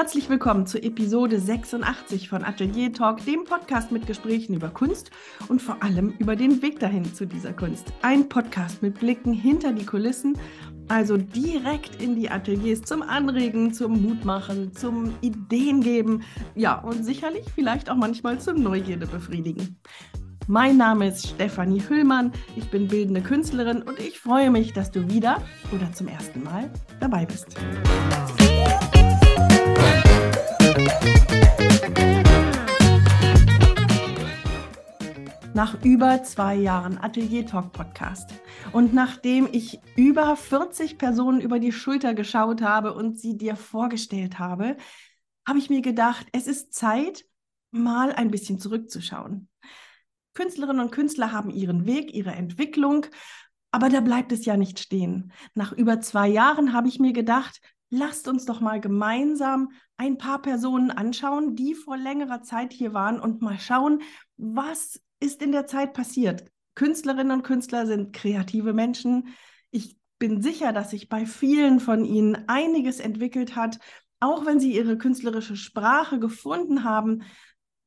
Herzlich willkommen zur Episode 86 von Atelier Talk, dem Podcast mit Gesprächen über Kunst und vor allem über den Weg dahin zu dieser Kunst. Ein Podcast mit Blicken hinter die Kulissen, also direkt in die Ateliers zum Anregen, zum Mutmachen, zum Ideengeben, ja und sicherlich vielleicht auch manchmal zum Neugierde befriedigen. Mein Name ist Stefanie Hüllmann, ich bin bildende Künstlerin und ich freue mich, dass du wieder oder zum ersten Mal dabei bist. Nach über zwei Jahren Atelier Talk Podcast und nachdem ich über 40 Personen über die Schulter geschaut habe und sie dir vorgestellt habe, habe ich mir gedacht, es ist Zeit, mal ein bisschen zurückzuschauen. Künstlerinnen und Künstler haben ihren Weg, ihre Entwicklung, aber da bleibt es ja nicht stehen. Nach über zwei Jahren habe ich mir gedacht, lasst uns doch mal gemeinsam ein paar Personen anschauen, die vor längerer Zeit hier waren und mal schauen, was ist in der Zeit passiert. Künstlerinnen und Künstler sind kreative Menschen. Ich bin sicher, dass sich bei vielen von ihnen einiges entwickelt hat, auch wenn sie ihre künstlerische Sprache gefunden haben,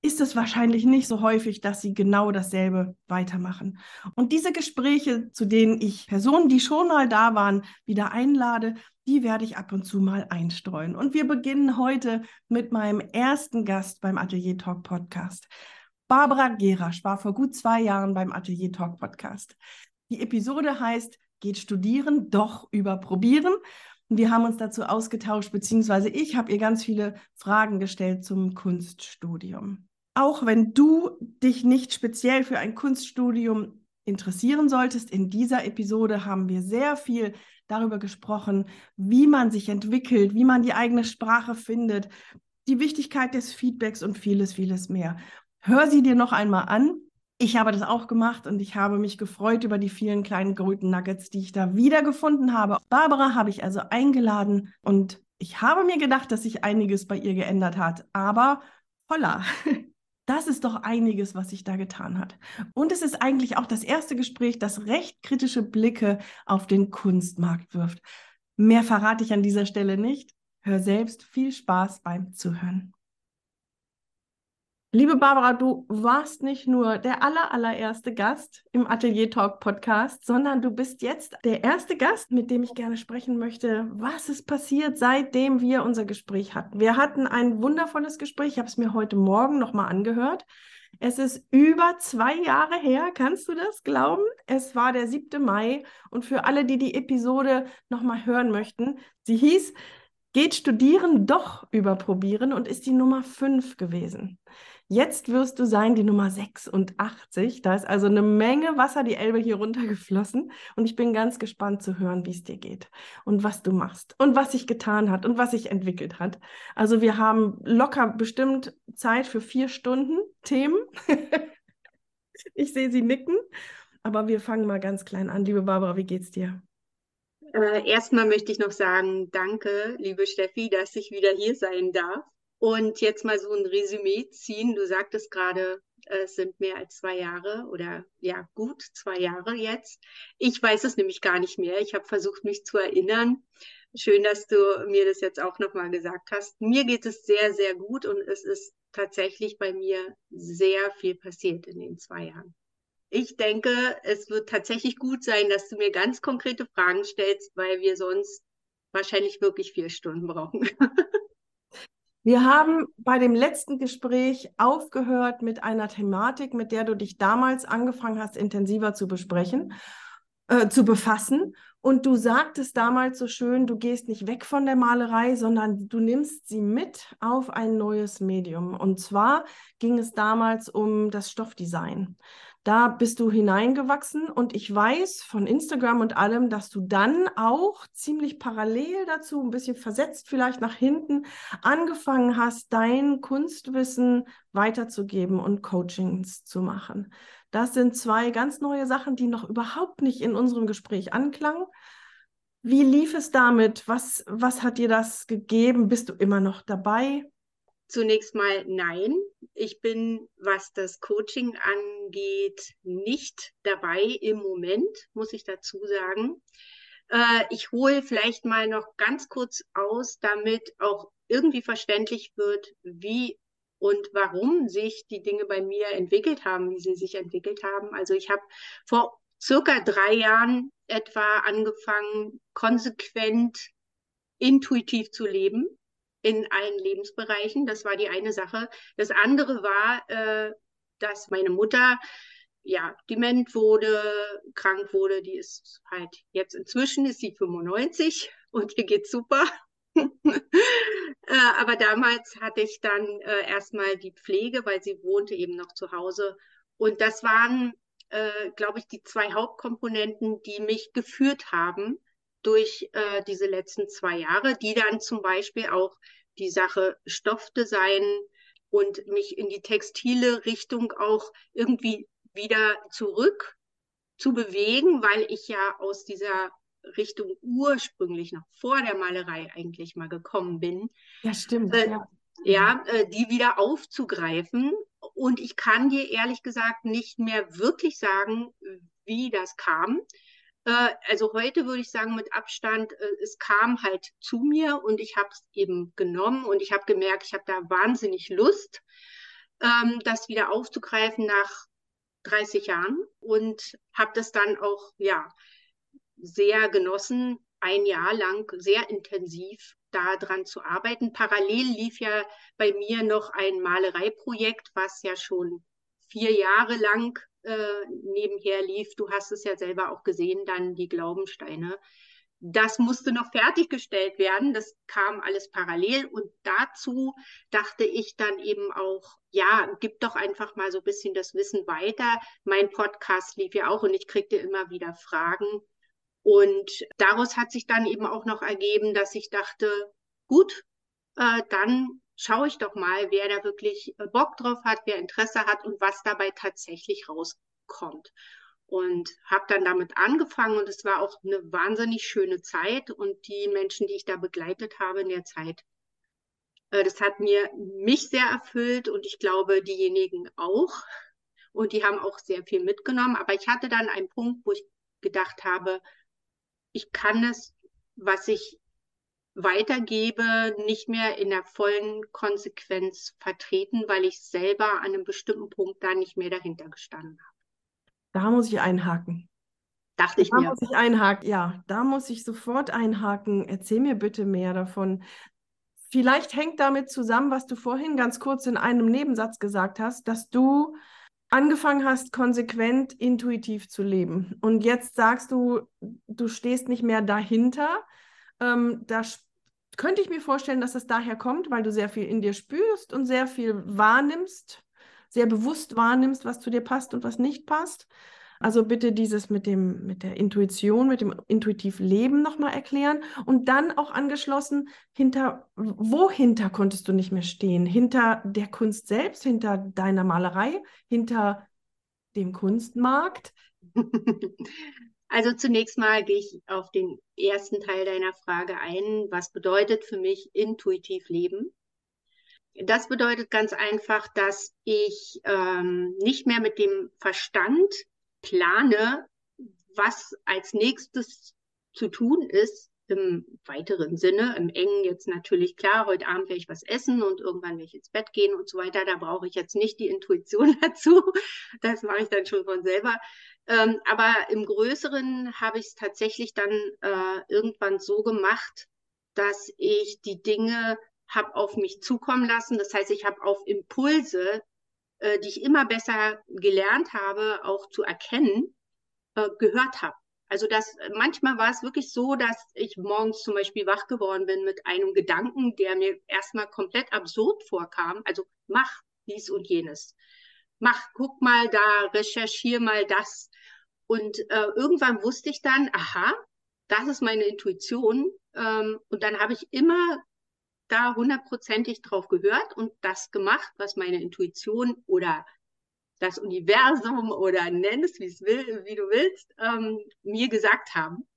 ist es wahrscheinlich nicht so häufig, dass sie genau dasselbe weitermachen. Und diese Gespräche, zu denen ich Personen, die schon mal da waren, wieder einlade, die werde ich ab und zu mal einstreuen. Und wir beginnen heute mit meinem ersten Gast beim Atelier Talk Podcast. Barbara Gerasch war vor gut zwei Jahren beim Atelier Talk Podcast. Die Episode heißt Geht studieren, doch überprobieren. Und wir haben uns dazu ausgetauscht, beziehungsweise ich habe ihr ganz viele Fragen gestellt zum Kunststudium auch wenn du dich nicht speziell für ein Kunststudium interessieren solltest, in dieser Episode haben wir sehr viel darüber gesprochen, wie man sich entwickelt, wie man die eigene Sprache findet, die Wichtigkeit des Feedbacks und vieles, vieles mehr. Hör sie dir noch einmal an. Ich habe das auch gemacht und ich habe mich gefreut über die vielen kleinen Golden Nuggets, die ich da wiedergefunden habe. Barbara habe ich also eingeladen und ich habe mir gedacht, dass sich einiges bei ihr geändert hat. Aber holla, Das ist doch einiges, was sich da getan hat. Und es ist eigentlich auch das erste Gespräch, das recht kritische Blicke auf den Kunstmarkt wirft. Mehr verrate ich an dieser Stelle nicht. Hör selbst viel Spaß beim Zuhören. Liebe Barbara, du warst nicht nur der aller, allererste Gast im Atelier Talk Podcast, sondern du bist jetzt der erste Gast, mit dem ich gerne sprechen möchte, was ist passiert, seitdem wir unser Gespräch hatten. Wir hatten ein wundervolles Gespräch. Ich habe es mir heute Morgen nochmal angehört. Es ist über zwei Jahre her, kannst du das glauben? Es war der 7. Mai und für alle, die die Episode nochmal hören möchten, sie hieß Geht studieren doch überprobieren und ist die Nummer 5 gewesen. Jetzt wirst du sein die Nummer 86. Da ist also eine Menge Wasser die Elbe hier runtergeflossen. Und ich bin ganz gespannt zu hören, wie es dir geht und was du machst und was sich getan hat und was sich entwickelt hat. Also wir haben locker bestimmt Zeit für vier Stunden Themen. ich sehe sie nicken. Aber wir fangen mal ganz klein an. Liebe Barbara, wie geht's dir? Äh, erstmal möchte ich noch sagen, danke, liebe Steffi, dass ich wieder hier sein darf. Und jetzt mal so ein Resümee ziehen. Du sagtest gerade, es sind mehr als zwei Jahre oder ja, gut zwei Jahre jetzt. Ich weiß es nämlich gar nicht mehr. Ich habe versucht, mich zu erinnern. Schön, dass du mir das jetzt auch nochmal gesagt hast. Mir geht es sehr, sehr gut und es ist tatsächlich bei mir sehr viel passiert in den zwei Jahren. Ich denke, es wird tatsächlich gut sein, dass du mir ganz konkrete Fragen stellst, weil wir sonst wahrscheinlich wirklich vier Stunden brauchen. Wir haben bei dem letzten Gespräch aufgehört mit einer Thematik, mit der du dich damals angefangen hast, intensiver zu besprechen, äh, zu befassen. Und du sagtest damals so schön, du gehst nicht weg von der Malerei, sondern du nimmst sie mit auf ein neues Medium. Und zwar ging es damals um das Stoffdesign. Da bist du hineingewachsen und ich weiß von Instagram und allem, dass du dann auch ziemlich parallel dazu, ein bisschen versetzt vielleicht nach hinten, angefangen hast, dein Kunstwissen weiterzugeben und Coachings zu machen. Das sind zwei ganz neue Sachen, die noch überhaupt nicht in unserem Gespräch anklangen. Wie lief es damit? Was, was hat dir das gegeben? Bist du immer noch dabei? Zunächst mal nein. Ich bin, was das Coaching angeht, nicht dabei im Moment, muss ich dazu sagen. Äh, ich hole vielleicht mal noch ganz kurz aus, damit auch irgendwie verständlich wird, wie und warum sich die Dinge bei mir entwickelt haben, wie sie sich entwickelt haben. Also ich habe vor circa drei Jahren etwa angefangen, konsequent intuitiv zu leben in allen Lebensbereichen. Das war die eine Sache. Das andere war, äh, dass meine Mutter ja dement wurde, krank wurde. Die ist halt jetzt inzwischen ist sie 95 und ihr geht's super. äh, aber damals hatte ich dann äh, erstmal die Pflege, weil sie wohnte eben noch zu Hause. Und das waren, äh, glaube ich, die zwei Hauptkomponenten, die mich geführt haben durch äh, diese letzten zwei Jahre, die dann zum Beispiel auch die Sache Stoffdesign und mich in die textile Richtung auch irgendwie wieder zurück zu bewegen, weil ich ja aus dieser Richtung ursprünglich noch vor der Malerei eigentlich mal gekommen bin. Ja, stimmt. Äh, ja, ja äh, die wieder aufzugreifen. Und ich kann dir ehrlich gesagt nicht mehr wirklich sagen, wie das kam. Äh, also heute würde ich sagen, mit Abstand, äh, es kam halt zu mir und ich habe es eben genommen und ich habe gemerkt, ich habe da wahnsinnig Lust, ähm, das wieder aufzugreifen nach 30 Jahren und habe das dann auch, ja, sehr genossen, ein Jahr lang sehr intensiv daran zu arbeiten. Parallel lief ja bei mir noch ein Malereiprojekt, was ja schon vier Jahre lang äh, nebenher lief. Du hast es ja selber auch gesehen, dann die Glaubensteine. Das musste noch fertiggestellt werden. Das kam alles parallel. Und dazu dachte ich dann eben auch, ja, gib doch einfach mal so ein bisschen das Wissen weiter. Mein Podcast lief ja auch und ich kriegte immer wieder Fragen. Und daraus hat sich dann eben auch noch ergeben, dass ich dachte, gut, äh, dann schaue ich doch mal, wer da wirklich äh, Bock drauf hat, wer Interesse hat und was dabei tatsächlich rauskommt. Und habe dann damit angefangen und es war auch eine wahnsinnig schöne Zeit und die Menschen, die ich da begleitet habe in der Zeit, äh, das hat mir mich sehr erfüllt und ich glaube diejenigen auch. Und die haben auch sehr viel mitgenommen. Aber ich hatte dann einen Punkt, wo ich gedacht habe, ich kann es, was ich weitergebe, nicht mehr in der vollen Konsequenz vertreten, weil ich selber an einem bestimmten Punkt da nicht mehr dahinter gestanden habe. Da muss ich einhaken. Dachte ich da mir. Da muss ich einhaken, ja, da muss ich sofort einhaken. Erzähl mir bitte mehr davon. Vielleicht hängt damit zusammen, was du vorhin ganz kurz in einem Nebensatz gesagt hast, dass du angefangen hast, konsequent intuitiv zu leben. Und jetzt sagst du, du stehst nicht mehr dahinter, ähm, da könnte ich mir vorstellen, dass es daher kommt, weil du sehr viel in dir spürst und sehr viel wahrnimmst, sehr bewusst wahrnimmst, was zu dir passt und was nicht passt. Also bitte dieses mit dem, mit der Intuition, mit dem intuitiv Leben nochmal erklären und dann auch angeschlossen, hinter, wohinter konntest du nicht mehr stehen? Hinter der Kunst selbst, hinter deiner Malerei, hinter dem Kunstmarkt? Also zunächst mal gehe ich auf den ersten Teil deiner Frage ein. Was bedeutet für mich intuitiv leben? Das bedeutet ganz einfach, dass ich ähm, nicht mehr mit dem Verstand plane, was als nächstes zu tun ist, im weiteren Sinne, im engen jetzt natürlich klar, heute Abend werde ich was essen und irgendwann werde ich ins Bett gehen und so weiter. Da brauche ich jetzt nicht die Intuition dazu. Das mache ich dann schon von selber. Ähm, aber im Größeren habe ich es tatsächlich dann äh, irgendwann so gemacht, dass ich die Dinge habe auf mich zukommen lassen. Das heißt, ich habe auf Impulse, äh, die ich immer besser gelernt habe, auch zu erkennen, äh, gehört habe. Also das manchmal war es wirklich so, dass ich morgens zum Beispiel wach geworden bin mit einem Gedanken, der mir erstmal komplett absurd vorkam. Also mach dies und jenes. Mach, guck mal da, recherchiere mal das. Und äh, irgendwann wusste ich dann, aha, das ist meine Intuition. Ähm, und dann habe ich immer da hundertprozentig drauf gehört und das gemacht, was meine Intuition oder das Universum oder nenn es, will, wie du willst, ähm, mir gesagt haben.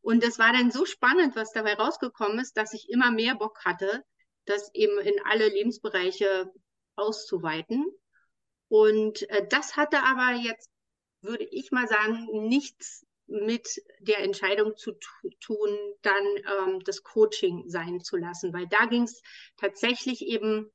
Und das war dann so spannend, was dabei rausgekommen ist, dass ich immer mehr Bock hatte, das eben in alle Lebensbereiche auszuweiten. Und äh, das hatte aber jetzt würde ich mal sagen, nichts mit der Entscheidung zu tun, dann ähm, das Coaching sein zu lassen, weil da ging es tatsächlich eben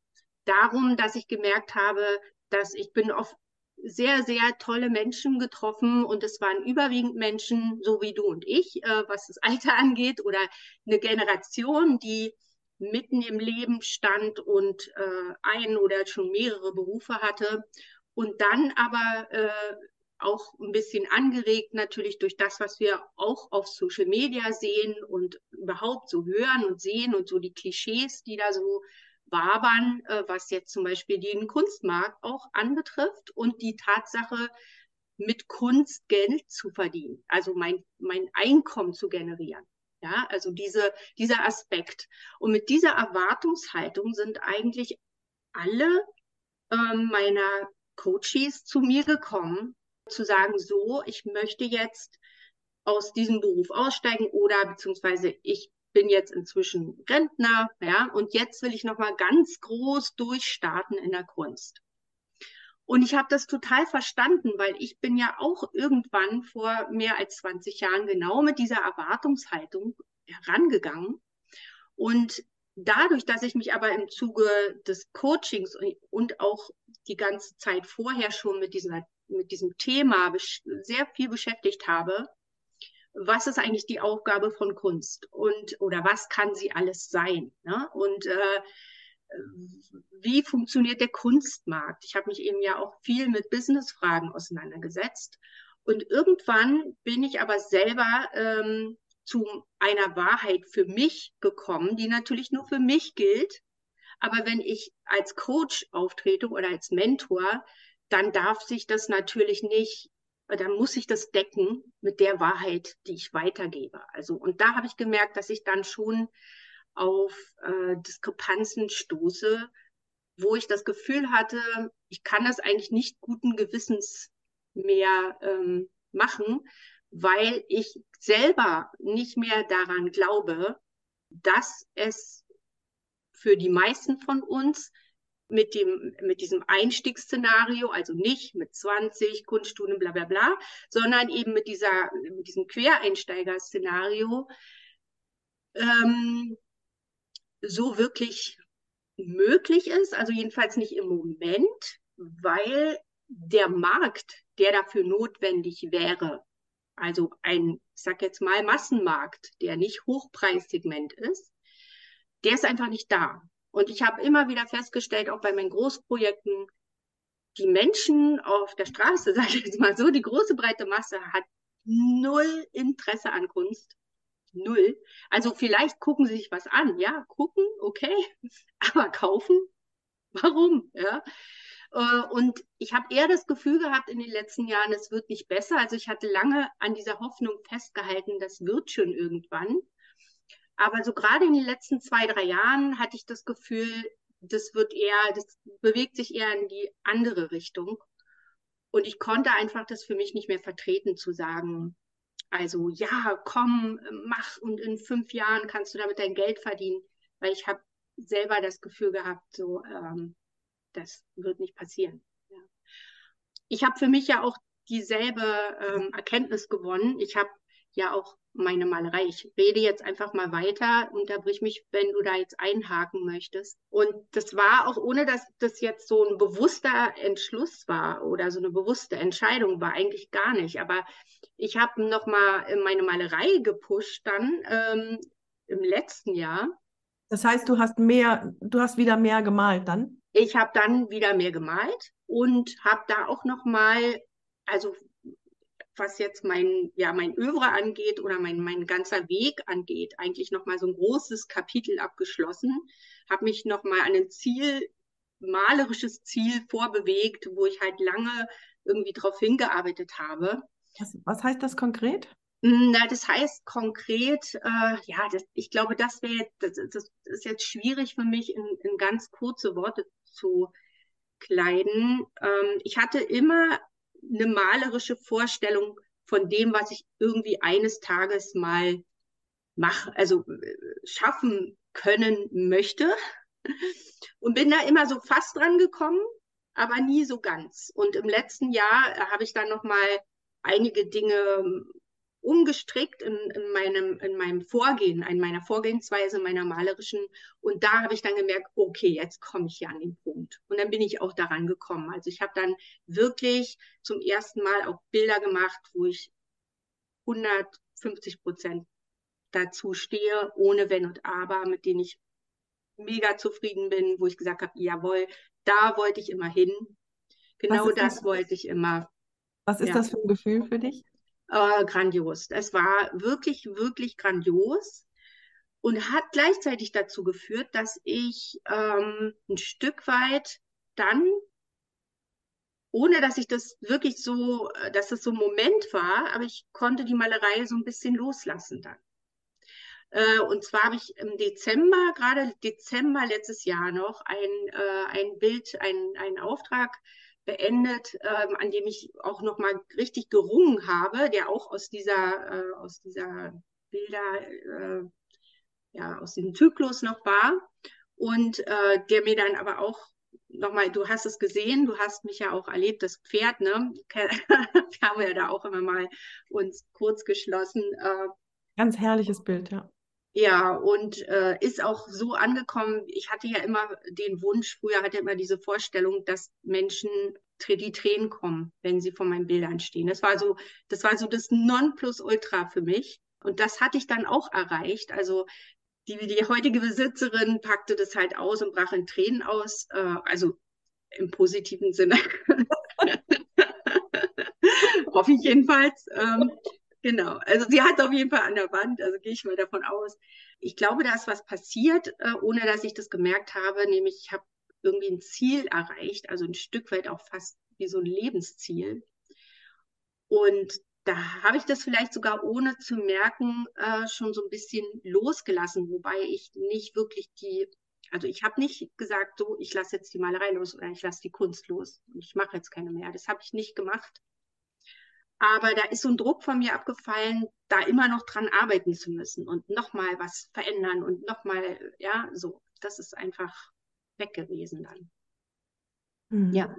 darum, dass ich gemerkt habe, dass ich bin auf sehr, sehr tolle Menschen getroffen und es waren überwiegend Menschen, so wie du und ich, äh, was das Alter angeht oder eine Generation, die mitten im Leben stand und äh, ein oder schon mehrere Berufe hatte und dann aber äh, auch ein bisschen angeregt natürlich durch das, was wir auch auf Social Media sehen und überhaupt so hören und sehen und so die Klischees, die da so wabern, äh, was jetzt zum Beispiel den Kunstmarkt auch anbetrifft und die Tatsache, mit Kunst Geld zu verdienen, also mein, mein Einkommen zu generieren. Ja, also diese, dieser Aspekt. Und mit dieser Erwartungshaltung sind eigentlich alle ähm, meiner Coaches zu mir gekommen, zu sagen, so, ich möchte jetzt aus diesem Beruf aussteigen oder beziehungsweise ich bin jetzt inzwischen Rentner, ja, und jetzt will ich noch mal ganz groß durchstarten in der Kunst. Und ich habe das total verstanden, weil ich bin ja auch irgendwann vor mehr als 20 Jahren genau mit dieser Erwartungshaltung herangegangen. Und dadurch, dass ich mich aber im Zuge des Coachings und auch die ganze Zeit vorher schon mit, dieser, mit diesem Thema sehr viel beschäftigt habe, was ist eigentlich die Aufgabe von Kunst und oder was kann sie alles sein? Ne? Und äh, wie funktioniert der Kunstmarkt? Ich habe mich eben ja auch viel mit Businessfragen auseinandergesetzt. Und irgendwann bin ich aber selber ähm, zu einer Wahrheit für mich gekommen, die natürlich nur für mich gilt. Aber wenn ich als Coach auftrete oder als Mentor, dann darf sich das natürlich nicht, dann muss ich das decken mit der Wahrheit, die ich weitergebe. Also, und da habe ich gemerkt, dass ich dann schon auf äh, Diskrepanzen stoße, wo ich das Gefühl hatte, ich kann das eigentlich nicht guten Gewissens mehr ähm, machen, weil ich selber nicht mehr daran glaube, dass es für die meisten von uns mit dem, mit diesem Einstiegsszenario, also nicht mit 20 Kunststunden, bla, bla, bla, sondern eben mit dieser, mit diesem Quereinsteiger-Szenario, ähm, so wirklich möglich ist, also jedenfalls nicht im Moment, weil der Markt, der dafür notwendig wäre, also ein, ich sag jetzt mal, Massenmarkt, der nicht Hochpreissegment ist, der ist einfach nicht da. Und ich habe immer wieder festgestellt, auch bei meinen Großprojekten, die Menschen auf der Straße, sage ich jetzt mal so, die große breite Masse hat null Interesse an Kunst null. Also vielleicht gucken sie sich was an, ja, gucken, okay, aber kaufen, warum? Ja. Äh, und ich habe eher das Gefühl gehabt in den letzten Jahren, es wird nicht besser. Also ich hatte lange an dieser Hoffnung festgehalten, das wird schon irgendwann. Aber so gerade in den letzten zwei, drei Jahren hatte ich das Gefühl, das wird eher, das bewegt sich eher in die andere Richtung. Und ich konnte einfach das für mich nicht mehr vertreten, zu sagen, also ja, komm, mach und in fünf Jahren kannst du damit dein Geld verdienen, weil ich habe selber das Gefühl gehabt, so ähm, das wird nicht passieren. Ja. Ich habe für mich ja auch dieselbe ähm, Erkenntnis gewonnen. Ich habe ja auch meine Malerei. Ich rede jetzt einfach mal weiter, unterbrich mich, wenn du da jetzt einhaken möchtest. Und das war auch, ohne dass das jetzt so ein bewusster Entschluss war oder so eine bewusste Entscheidung war, eigentlich gar nicht. Aber ich habe nochmal meine Malerei gepusht dann ähm, im letzten Jahr. Das heißt, du hast mehr, du hast wieder mehr gemalt dann? Ich habe dann wieder mehr gemalt und habe da auch nochmal, also was jetzt mein, ja, mein Övre angeht oder mein, mein ganzer Weg angeht, eigentlich nochmal so ein großes Kapitel abgeschlossen, habe mich nochmal an ein Ziel, malerisches Ziel vorbewegt, wo ich halt lange irgendwie drauf hingearbeitet habe. Was, was heißt das konkret? Hm, na, das heißt konkret, äh, ja, das, ich glaube, das wäre das, das ist jetzt schwierig für mich in, in ganz kurze Worte zu kleiden. Ähm, ich hatte immer eine malerische Vorstellung von dem, was ich irgendwie eines Tages mal machen, also äh, schaffen können möchte. Und bin da immer so fast dran gekommen, aber nie so ganz. Und im letzten Jahr äh, habe ich dann noch mal einige Dinge ähm, umgestrickt in, in, meinem, in meinem Vorgehen, in meiner Vorgehensweise, meiner malerischen. Und da habe ich dann gemerkt, okay, jetzt komme ich hier an den Punkt. Und dann bin ich auch daran gekommen. Also ich habe dann wirklich zum ersten Mal auch Bilder gemacht, wo ich 150 Prozent dazu stehe, ohne Wenn und Aber, mit denen ich mega zufrieden bin, wo ich gesagt habe, jawohl, da wollte ich immer hin. Genau das, das wollte ich immer. Was ist ja. das für ein Gefühl für dich? Äh, grandios. Es war wirklich, wirklich grandios und hat gleichzeitig dazu geführt, dass ich ähm, ein Stück weit dann, ohne dass ich das wirklich so, äh, dass das so ein Moment war, aber ich konnte die Malerei so ein bisschen loslassen dann. Äh, und zwar habe ich im Dezember, gerade Dezember letztes Jahr noch, ein, äh, ein Bild, ein, einen Auftrag beendet, ähm, an dem ich auch noch mal richtig gerungen habe, der auch aus dieser, äh, aus dieser Bilder, äh, ja, aus diesem Zyklus noch war. Und äh, der mir dann aber auch nochmal, du hast es gesehen, du hast mich ja auch erlebt, das Pferd, ne? Wir haben ja da auch immer mal uns kurz geschlossen. Äh, Ganz herrliches Bild, ja. Ja, und äh, ist auch so angekommen. Ich hatte ja immer den Wunsch, früher hatte ich immer diese Vorstellung, dass Menschen die Tränen kommen, wenn sie vor meinen Bildern stehen. Das war so, das war so das Nonplusultra für mich. Und das hatte ich dann auch erreicht. Also die, die heutige Besitzerin packte das halt aus und brach in Tränen aus. Äh, also im positiven Sinne. Hoffe ich jedenfalls. Ähm, Genau, also sie hat auf jeden Fall an der Wand, also gehe ich mal davon aus. Ich glaube, da ist was passiert, äh, ohne dass ich das gemerkt habe, nämlich ich habe irgendwie ein Ziel erreicht, also ein Stück weit auch fast wie so ein Lebensziel. Und da habe ich das vielleicht sogar ohne zu merken äh, schon so ein bisschen losgelassen, wobei ich nicht wirklich die, also ich habe nicht gesagt, so, ich lasse jetzt die Malerei los oder ich lasse die Kunst los und ich mache jetzt keine mehr. Das habe ich nicht gemacht. Aber da ist so ein Druck von mir abgefallen, da immer noch dran arbeiten zu müssen und nochmal was verändern und nochmal, ja, so. Das ist einfach weg gewesen dann. Mhm. Ja.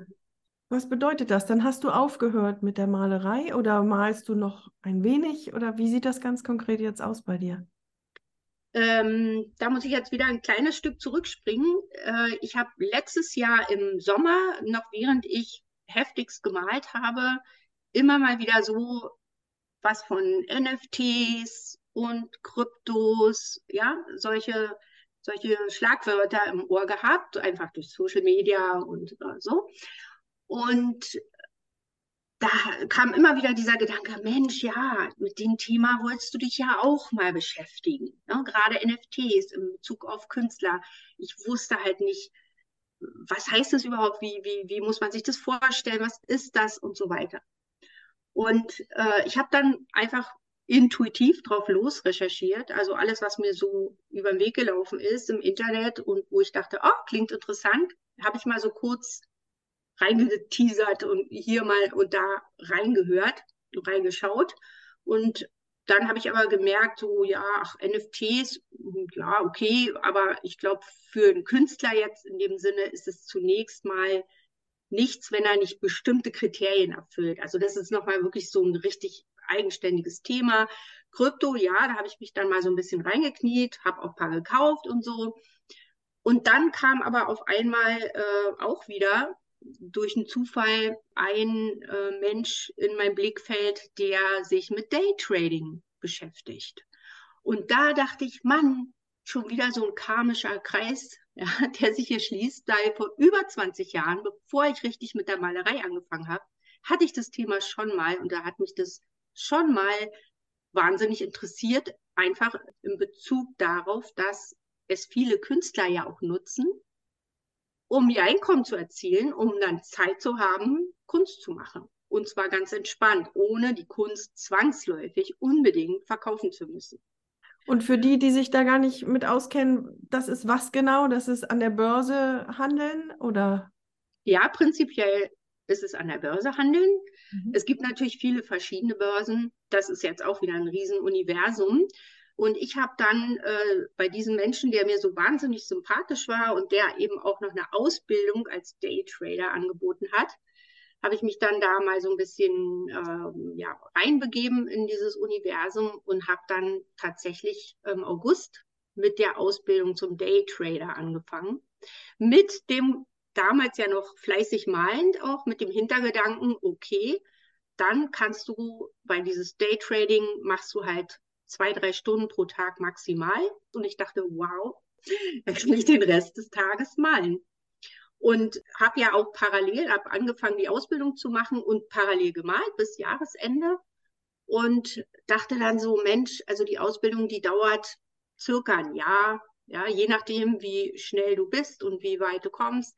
Was bedeutet das? Dann hast du aufgehört mit der Malerei oder malst du noch ein wenig oder wie sieht das ganz konkret jetzt aus bei dir? Ähm, da muss ich jetzt wieder ein kleines Stück zurückspringen. Äh, ich habe letztes Jahr im Sommer, noch während ich heftigst gemalt habe, immer mal wieder so was von NFTs und Kryptos, ja, solche, solche Schlagwörter im Ohr gehabt, einfach durch Social Media und äh, so. Und da kam immer wieder dieser Gedanke, Mensch, ja, mit dem Thema wolltest du dich ja auch mal beschäftigen. Ne? Gerade NFTs in Bezug auf Künstler. Ich wusste halt nicht, was heißt das überhaupt, wie, wie, wie muss man sich das vorstellen, was ist das und so weiter. Und äh, ich habe dann einfach intuitiv drauf los recherchiert, also alles, was mir so über den Weg gelaufen ist im Internet und wo ich dachte, oh, klingt interessant, habe ich mal so kurz reingeteasert und hier mal und da reingehört, reingeschaut. Und dann habe ich aber gemerkt, so ja, ach, NFTs, ja, okay, aber ich glaube, für einen Künstler jetzt in dem Sinne ist es zunächst mal nichts, wenn er nicht bestimmte Kriterien erfüllt. Also das ist nochmal wirklich so ein richtig eigenständiges Thema. Krypto, ja, da habe ich mich dann mal so ein bisschen reingekniet, habe auch ein paar gekauft und so. Und dann kam aber auf einmal äh, auch wieder durch einen Zufall ein äh, Mensch in mein Blickfeld, der sich mit Daytrading beschäftigt. Und da dachte ich, Mann, schon wieder so ein karmischer Kreis, ja, der sich hier schließt, da vor über 20 Jahren, bevor ich richtig mit der Malerei angefangen habe, hatte ich das Thema schon mal und da hat mich das schon mal wahnsinnig interessiert, einfach in Bezug darauf, dass es viele Künstler ja auch nutzen, um ihr Einkommen zu erzielen, um dann Zeit zu haben, Kunst zu machen. Und zwar ganz entspannt, ohne die Kunst zwangsläufig unbedingt verkaufen zu müssen. Und für die, die sich da gar nicht mit auskennen, das ist was genau? Das ist an der Börse handeln oder? Ja, prinzipiell ist es an der Börse handeln. Mhm. Es gibt natürlich viele verschiedene Börsen. Das ist jetzt auch wieder ein Riesenuniversum. Und ich habe dann äh, bei diesem Menschen, der mir so wahnsinnig sympathisch war und der eben auch noch eine Ausbildung als Daytrader angeboten hat, habe ich mich dann da mal so ein bisschen äh, ja, reinbegeben in dieses Universum und habe dann tatsächlich im August mit der Ausbildung zum Daytrader angefangen. Mit dem damals ja noch fleißig malend, auch mit dem Hintergedanken, okay, dann kannst du, weil dieses Daytrading machst du halt zwei, drei Stunden pro Tag maximal. Und ich dachte, wow, dann kann ich den Rest des Tages malen und habe ja auch parallel ab angefangen, die Ausbildung zu machen und parallel gemalt bis Jahresende und dachte dann so, Mensch, also die Ausbildung, die dauert circa ein Jahr, ja, je nachdem, wie schnell du bist und wie weit du kommst.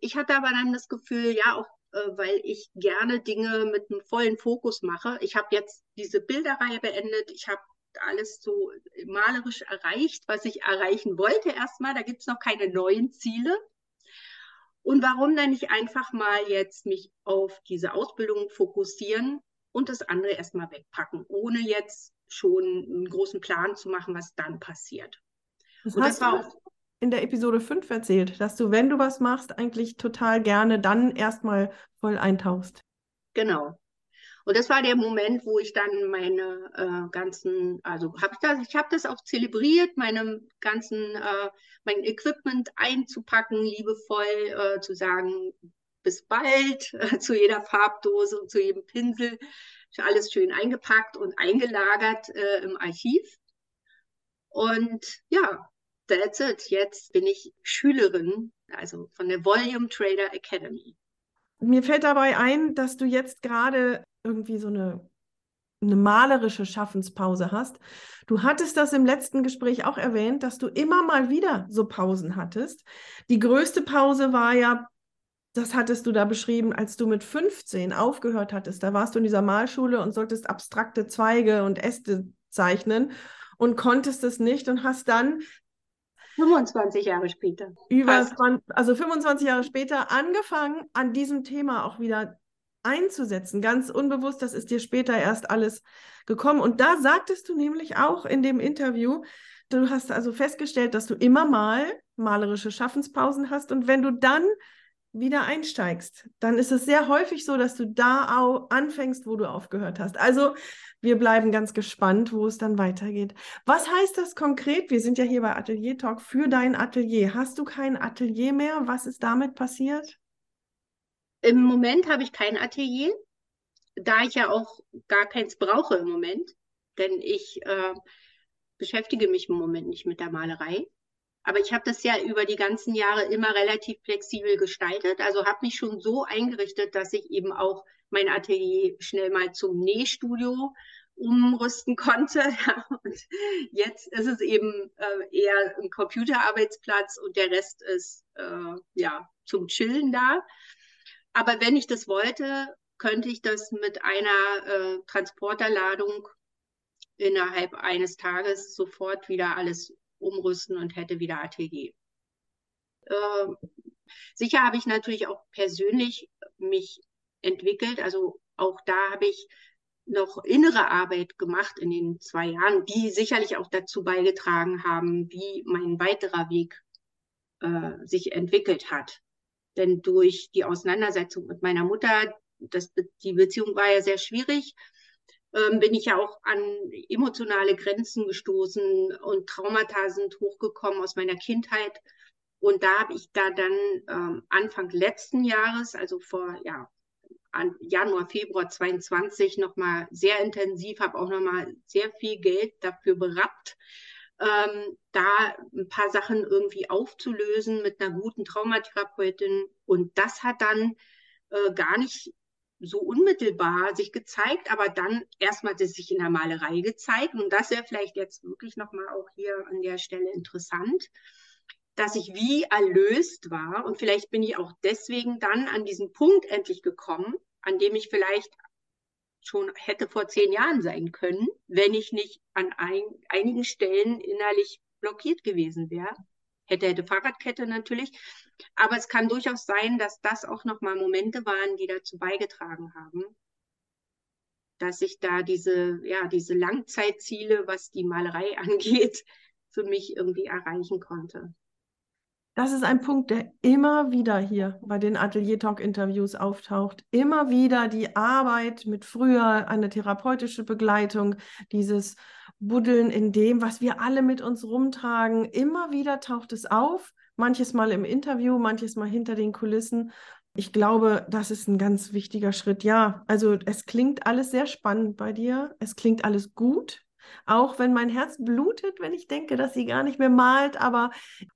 Ich hatte aber dann das Gefühl, ja, auch äh, weil ich gerne Dinge mit einem vollen Fokus mache. Ich habe jetzt diese Bilderreihe beendet, ich habe alles so malerisch erreicht, was ich erreichen wollte erstmal. Da gibt es noch keine neuen Ziele. Und warum dann nicht einfach mal jetzt mich auf diese Ausbildung fokussieren und das andere erstmal wegpacken, ohne jetzt schon einen großen Plan zu machen, was dann passiert. Das und hast das war du in der Episode 5 erzählt, dass du, wenn du was machst, eigentlich total gerne dann erstmal voll eintauchst. Genau. Und das war der Moment, wo ich dann meine äh, ganzen, also habe ich das, ich habe das auch zelebriert, meine ganzen, äh, mein Equipment einzupacken, liebevoll äh, zu sagen, bis bald, äh, zu jeder Farbdose und zu jedem Pinsel, alles schön eingepackt und eingelagert äh, im Archiv. Und ja, that's it. Jetzt bin ich Schülerin, also von der Volume Trader Academy. Mir fällt dabei ein, dass du jetzt gerade irgendwie so eine, eine malerische Schaffenspause hast. Du hattest das im letzten Gespräch auch erwähnt, dass du immer mal wieder so Pausen hattest. Die größte Pause war ja, das hattest du da beschrieben, als du mit 15 aufgehört hattest. Da warst du in dieser Malschule und solltest abstrakte Zweige und Äste zeichnen und konntest es nicht und hast dann 25 Jahre später. Über 20, also 25 Jahre später angefangen, an diesem Thema auch wieder einzusetzen, ganz unbewusst, das ist dir später erst alles gekommen. Und da sagtest du nämlich auch in dem Interview, du hast also festgestellt, dass du immer mal malerische Schaffenspausen hast und wenn du dann wieder einsteigst, dann ist es sehr häufig so, dass du da auch anfängst, wo du aufgehört hast. Also wir bleiben ganz gespannt, wo es dann weitergeht. Was heißt das konkret? Wir sind ja hier bei Atelier Talk für dein Atelier. Hast du kein Atelier mehr? Was ist damit passiert? Im Moment habe ich kein Atelier, da ich ja auch gar keins brauche im Moment, denn ich äh, beschäftige mich im Moment nicht mit der Malerei. Aber ich habe das ja über die ganzen Jahre immer relativ flexibel gestaltet. Also habe mich schon so eingerichtet, dass ich eben auch mein Atelier schnell mal zum Nähstudio umrüsten konnte. und jetzt ist es eben äh, eher ein Computerarbeitsplatz und der Rest ist äh, ja zum Chillen da. Aber wenn ich das wollte, könnte ich das mit einer äh, Transporterladung innerhalb eines Tages sofort wieder alles umrüsten und hätte wieder Atelier. Äh, sicher habe ich natürlich auch persönlich mich entwickelt. Also auch da habe ich noch innere Arbeit gemacht in den zwei Jahren, die sicherlich auch dazu beigetragen haben, wie mein weiterer Weg äh, sich entwickelt hat. Denn durch die Auseinandersetzung mit meiner Mutter, das, die Beziehung war ja sehr schwierig, ähm, bin ich ja auch an emotionale Grenzen gestoßen und Traumata sind hochgekommen aus meiner Kindheit. Und da habe ich da dann ähm, Anfang letzten Jahres, also vor ja, an Januar, Februar 22 nochmal sehr intensiv, habe auch nochmal sehr viel Geld dafür berappt, ähm, da ein paar Sachen irgendwie aufzulösen mit einer guten Traumatherapeutin. Und das hat dann äh, gar nicht so unmittelbar sich gezeigt, aber dann erstmal das sich in der Malerei gezeigt. Und das wäre vielleicht jetzt wirklich nochmal auch hier an der Stelle interessant, dass ich wie erlöst war. Und vielleicht bin ich auch deswegen dann an diesen Punkt endlich gekommen, an dem ich vielleicht schon hätte vor zehn Jahren sein können, wenn ich nicht an ein, einigen Stellen innerlich blockiert gewesen wäre. Hätte, hätte Fahrradkette natürlich. Aber es kann durchaus sein, dass das auch nochmal Momente waren, die dazu beigetragen haben, dass ich da diese, ja, diese Langzeitziele, was die Malerei angeht, für mich irgendwie erreichen konnte. Das ist ein Punkt, der immer wieder hier bei den Atelier Talk Interviews auftaucht. Immer wieder die Arbeit mit früher eine therapeutische Begleitung, dieses Buddeln in dem, was wir alle mit uns rumtragen. Immer wieder taucht es auf, manches Mal im Interview, manches Mal hinter den Kulissen. Ich glaube, das ist ein ganz wichtiger Schritt. Ja, also es klingt alles sehr spannend bei dir. Es klingt alles gut. Auch wenn mein Herz blutet, wenn ich denke, dass sie gar nicht mehr malt, aber.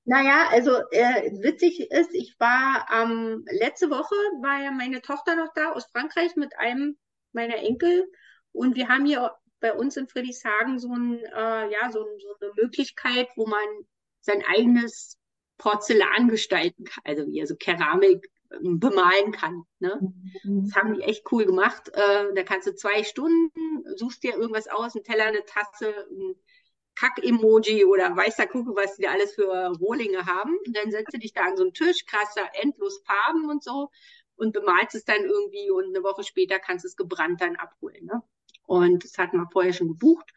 Naja, also äh, witzig ist, ich war ähm, letzte Woche, war ja meine Tochter noch da aus Frankreich mit einem meiner Enkel und wir haben hier bei uns in Friedrichshagen so, ein, äh, ja, so, so eine Möglichkeit, wo man sein eigenes Porzellan gestalten kann, also wie so Keramik bemalen kann. Ne? Mhm. Das haben die echt cool gemacht. Äh, da kannst du zwei Stunden, suchst dir irgendwas aus, ein Teller, eine Tasse, ein Kack-Emoji oder weißer Kuckuck, was die da alles für Rohlinge haben. Und dann setzt du dich da an so einen Tisch, kriegst da endlos Farben und so und bemalst es dann irgendwie und eine Woche später kannst du es gebrannt dann abholen. Ne? Und das hatten wir vorher schon gebucht.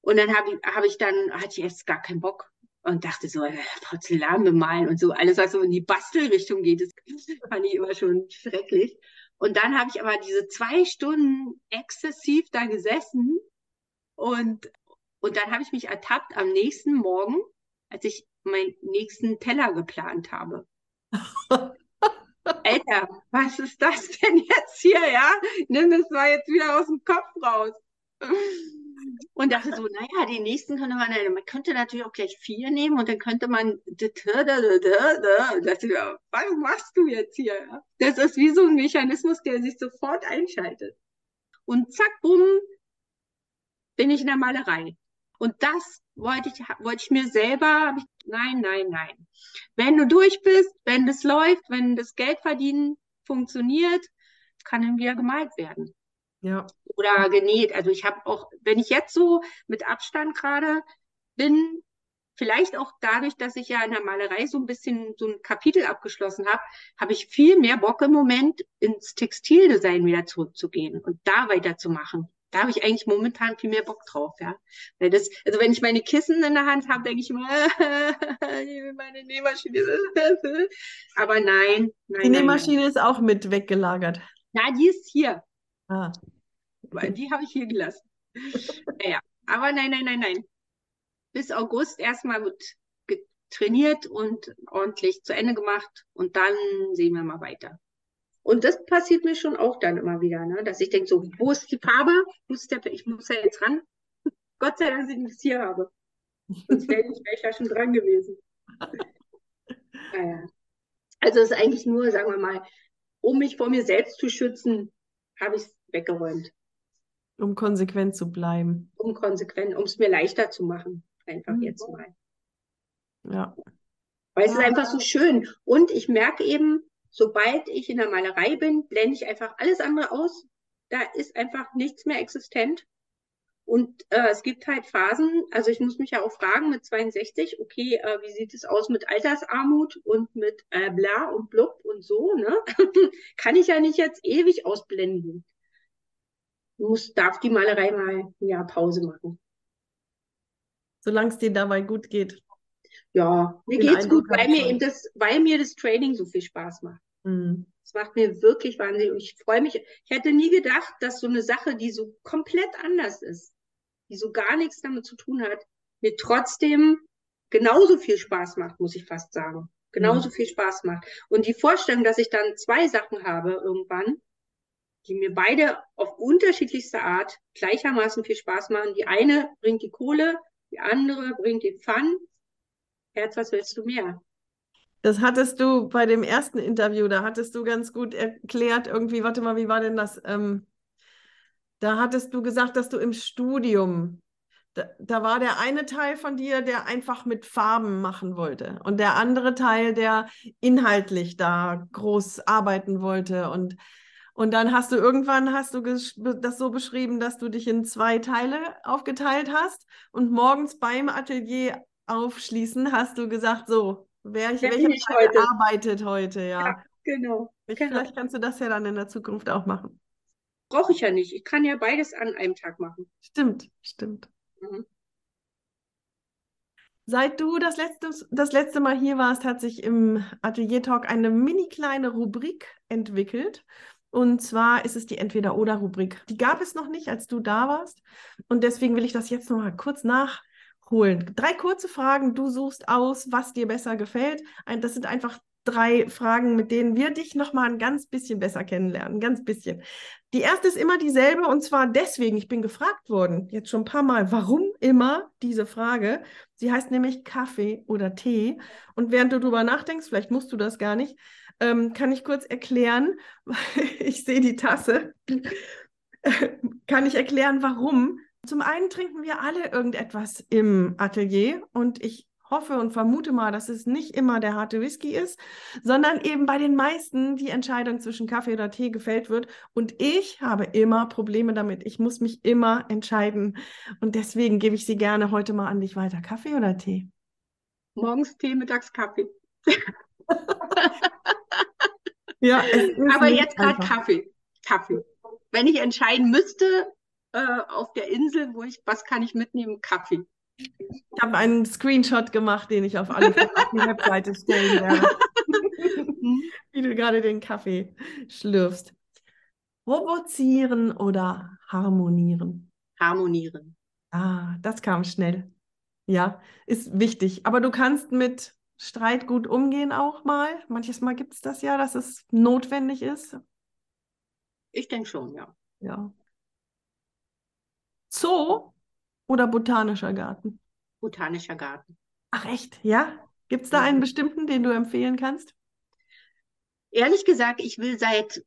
Und dann habe ich, hab ich dann, hatte ich jetzt gar keinen Bock und dachte so, äh, Porzellan bemalen und so, alles, was so in die Bastelrichtung geht, das fand ich immer schon schrecklich. Und dann habe ich aber diese zwei Stunden exzessiv da gesessen und, und dann habe ich mich ertappt am nächsten Morgen, als ich meinen nächsten Teller geplant habe. Alter, was ist das denn jetzt hier, ja? Nimm das mal jetzt wieder aus dem Kopf raus und dachte so, naja, die nächsten könnte man, man könnte natürlich auch gleich vier nehmen und dann könnte man, dachte, ja, was machst du jetzt hier? Das ist wie so ein Mechanismus, der sich sofort einschaltet. Und zack, bumm, bin ich in der Malerei. Und das wollte ich, wollte ich mir selber, ich, nein, nein, nein. Wenn du durch bist, wenn das läuft, wenn das Geld verdienen funktioniert, kann dann wieder gemalt werden. Ja. Oder genäht. Also ich habe auch, wenn ich jetzt so mit Abstand gerade bin, vielleicht auch dadurch, dass ich ja in der Malerei so ein bisschen so ein Kapitel abgeschlossen habe, habe ich viel mehr Bock im Moment ins Textildesign wieder zurückzugehen und da weiterzumachen. Da habe ich eigentlich momentan viel mehr Bock drauf, ja. Weil das, also wenn ich meine Kissen in der Hand habe, denke ich immer, meine Nähmaschine. Aber nein, nein. Die Nähmaschine nein. ist auch mit weggelagert. Ja, die ist hier. Ah. Weil die habe ich hier gelassen. naja, aber nein, nein, nein, nein. Bis August erstmal wird trainiert und ordentlich zu Ende gemacht und dann sehen wir mal weiter. Und das passiert mir schon auch dann immer wieder, ne? dass ich denke, so, wo ist die Farbe? Ich muss ja jetzt ran. Gott sei Dank, dass ich das hier habe. Sonst wäre ich ja schon dran gewesen. naja. Also es ist eigentlich nur, sagen wir mal, um mich vor mir selbst zu schützen, habe ich es weggeräumt. Um konsequent zu bleiben. Um konsequent, um es mir leichter zu machen. Einfach mhm. jetzt mal. Ja. Weil es ist einfach so schön. Und ich merke eben, sobald ich in der Malerei bin, blende ich einfach alles andere aus. Da ist einfach nichts mehr existent. Und äh, es gibt halt Phasen, also ich muss mich ja auch fragen mit 62, okay, äh, wie sieht es aus mit Altersarmut und mit äh, bla und blub und so, ne? Kann ich ja nicht jetzt ewig ausblenden muss, darf die Malerei mal ein Jahr Pause machen. Solange es dir dabei gut geht. Ja, mir geht es gut, weil mir, eben das, weil mir das Training so viel Spaß macht. Mhm. Es macht mir wirklich wahnsinnig. Und ich freue mich. Ich hätte nie gedacht, dass so eine Sache, die so komplett anders ist, die so gar nichts damit zu tun hat, mir trotzdem genauso viel Spaß macht, muss ich fast sagen. Genauso mhm. viel Spaß macht. Und die Vorstellung, dass ich dann zwei Sachen habe irgendwann, die mir beide auf unterschiedlichste Art gleichermaßen viel Spaß machen. Die eine bringt die Kohle, die andere bringt den Fun. Herz, was willst du mehr? Das hattest du bei dem ersten Interview, da hattest du ganz gut erklärt, irgendwie, warte mal, wie war denn das? Ähm, da hattest du gesagt, dass du im Studium, da, da war der eine Teil von dir, der einfach mit Farben machen wollte und der andere Teil, der inhaltlich da groß arbeiten wollte und und dann hast du irgendwann hast du das so beschrieben, dass du dich in zwei Teile aufgeteilt hast und morgens beim Atelier aufschließen hast du gesagt, so, wer ich, welche Teil heute. arbeitet heute, ja. ja genau. Ich, genau. Vielleicht kannst du das ja dann in der Zukunft auch machen. Brauche ich ja nicht. Ich kann ja beides an einem Tag machen. Stimmt, stimmt. Mhm. Seit du das letzte, das letzte Mal hier warst, hat sich im Atelier Talk eine mini kleine Rubrik entwickelt. Und zwar ist es die Entweder-Oder-Rubrik. Die gab es noch nicht, als du da warst. Und deswegen will ich das jetzt noch mal kurz nachholen. Drei kurze Fragen. Du suchst aus, was dir besser gefällt. Das sind einfach drei Fragen, mit denen wir dich noch mal ein ganz bisschen besser kennenlernen. Ganz bisschen. Die erste ist immer dieselbe und zwar deswegen, ich bin gefragt worden, jetzt schon ein paar Mal, warum immer diese Frage? Sie heißt nämlich Kaffee oder Tee. Und während du darüber nachdenkst, vielleicht musst du das gar nicht, ähm, kann ich kurz erklären, ich sehe die Tasse, kann ich erklären, warum. Zum einen trinken wir alle irgendetwas im Atelier und ich hoffe und vermute mal, dass es nicht immer der harte Whisky ist, sondern eben bei den meisten die Entscheidung zwischen Kaffee oder Tee gefällt wird. Und ich habe immer Probleme damit. Ich muss mich immer entscheiden. Und deswegen gebe ich sie gerne heute mal an dich weiter. Kaffee oder Tee? Morgens Tee, mittags Kaffee. ja, aber jetzt gerade Kaffee. Kaffee. Wenn ich entscheiden müsste äh, auf der Insel, wo ich, was kann ich mitnehmen? Kaffee. Ich habe einen Screenshot gemacht, den ich auf alle auf die Webseite stellen werde. Wie du gerade den Kaffee schlürfst. Provozieren oder harmonieren? Harmonieren. Ah, das kam schnell. Ja, ist wichtig. Aber du kannst mit Streit gut umgehen auch mal. Manches Mal gibt es das ja, dass es notwendig ist. Ich denke schon, ja. Ja. Zoo oder botanischer Garten? Botanischer Garten. Ach echt, ja? Gibt es da einen bestimmten, den du empfehlen kannst? Ehrlich gesagt, ich will seit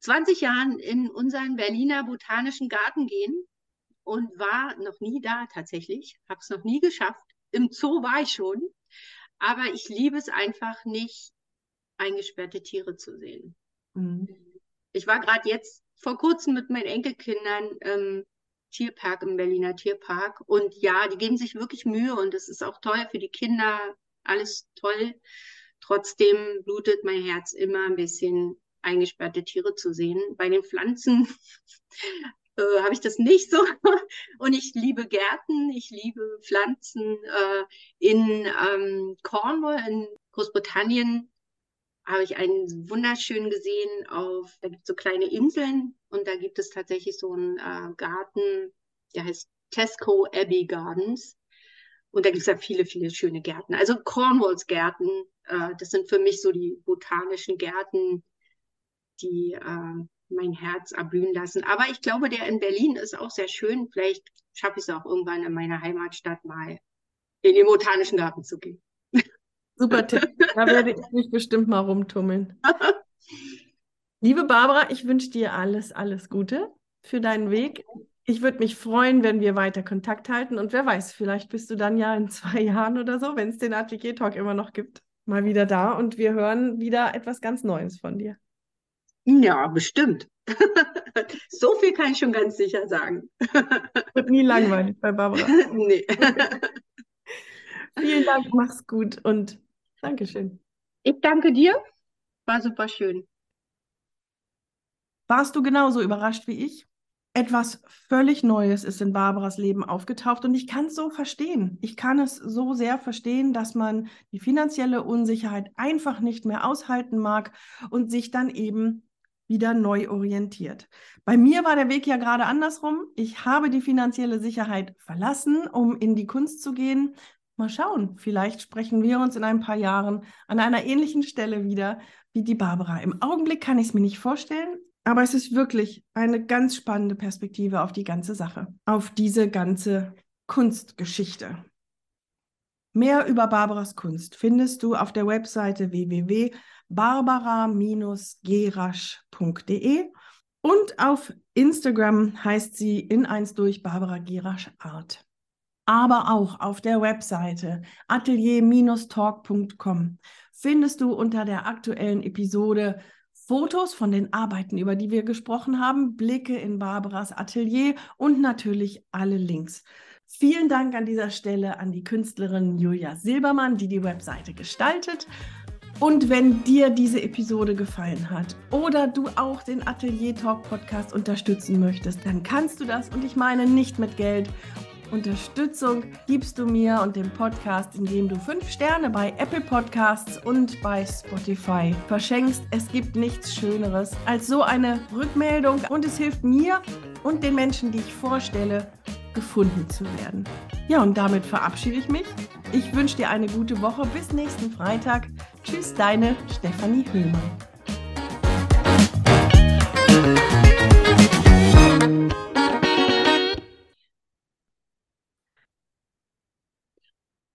20 Jahren in unseren Berliner Botanischen Garten gehen und war noch nie da tatsächlich, habe es noch nie geschafft. Im Zoo war ich schon, aber ich liebe es einfach nicht, eingesperrte Tiere zu sehen. Mhm. Ich war gerade jetzt vor kurzem mit meinen Enkelkindern ähm, Tierpark im Berliner Tierpark. Und ja, die geben sich wirklich Mühe und es ist auch toll für die Kinder, alles toll. Trotzdem blutet mein Herz immer ein bisschen eingesperrte Tiere zu sehen. Bei den Pflanzen äh, habe ich das nicht so. Und ich liebe Gärten, ich liebe Pflanzen. Äh, in ähm, Cornwall in Großbritannien habe ich einen wunderschön gesehen auf, da gibt es so kleine Inseln und da gibt es tatsächlich so einen äh, Garten, der heißt Tesco Abbey Gardens. Und da gibt es ja viele, viele schöne Gärten. Also Cornwalls Gärten, äh, das sind für mich so die botanischen Gärten, die äh, mein Herz erblühen lassen. Aber ich glaube, der in Berlin ist auch sehr schön. Vielleicht schaffe ich es auch irgendwann in meiner Heimatstadt mal in den botanischen Garten zu gehen. Super Tipp. Da werde ich mich bestimmt mal rumtummeln. Liebe Barbara, ich wünsche dir alles, alles Gute für deinen Weg. Ich würde mich freuen, wenn wir weiter Kontakt halten. Und wer weiß, vielleicht bist du dann ja in zwei Jahren oder so, wenn es den Atelier Talk immer noch gibt, mal wieder da und wir hören wieder etwas ganz Neues von dir. Ja, bestimmt. so viel kann ich schon ganz sicher sagen. Wird nie langweilig bei Barbara. nee. Vielen Dank, mach's gut und Dankeschön. Ich danke dir. War super schön. Warst du genauso überrascht wie ich? Etwas völlig Neues ist in Barbaras Leben aufgetaucht und ich kann es so verstehen. Ich kann es so sehr verstehen, dass man die finanzielle Unsicherheit einfach nicht mehr aushalten mag und sich dann eben wieder neu orientiert. Bei mir war der Weg ja gerade andersrum. Ich habe die finanzielle Sicherheit verlassen, um in die Kunst zu gehen, Mal schauen, vielleicht sprechen wir uns in ein paar Jahren an einer ähnlichen Stelle wieder wie die Barbara. Im Augenblick kann ich es mir nicht vorstellen, aber es ist wirklich eine ganz spannende Perspektive auf die ganze Sache, auf diese ganze Kunstgeschichte. Mehr über Barbaras Kunst findest du auf der Webseite www.barbara-gerasch.de und auf Instagram heißt sie in eins durch Barbara Gerasch Art aber auch auf der Webseite atelier-talk.com findest du unter der aktuellen Episode Fotos von den Arbeiten, über die wir gesprochen haben, Blicke in Barbaras Atelier und natürlich alle Links. Vielen Dank an dieser Stelle an die Künstlerin Julia Silbermann, die die Webseite gestaltet. Und wenn dir diese Episode gefallen hat oder du auch den Atelier Talk Podcast unterstützen möchtest, dann kannst du das. Und ich meine nicht mit Geld. Unterstützung gibst du mir und dem Podcast, indem du fünf Sterne bei Apple Podcasts und bei Spotify verschenkst. Es gibt nichts Schöneres als so eine Rückmeldung. Und es hilft mir und den Menschen, die ich vorstelle, gefunden zu werden. Ja, und damit verabschiede ich mich. Ich wünsche dir eine gute Woche. Bis nächsten Freitag. Tschüss, deine Stefanie Hüllmann.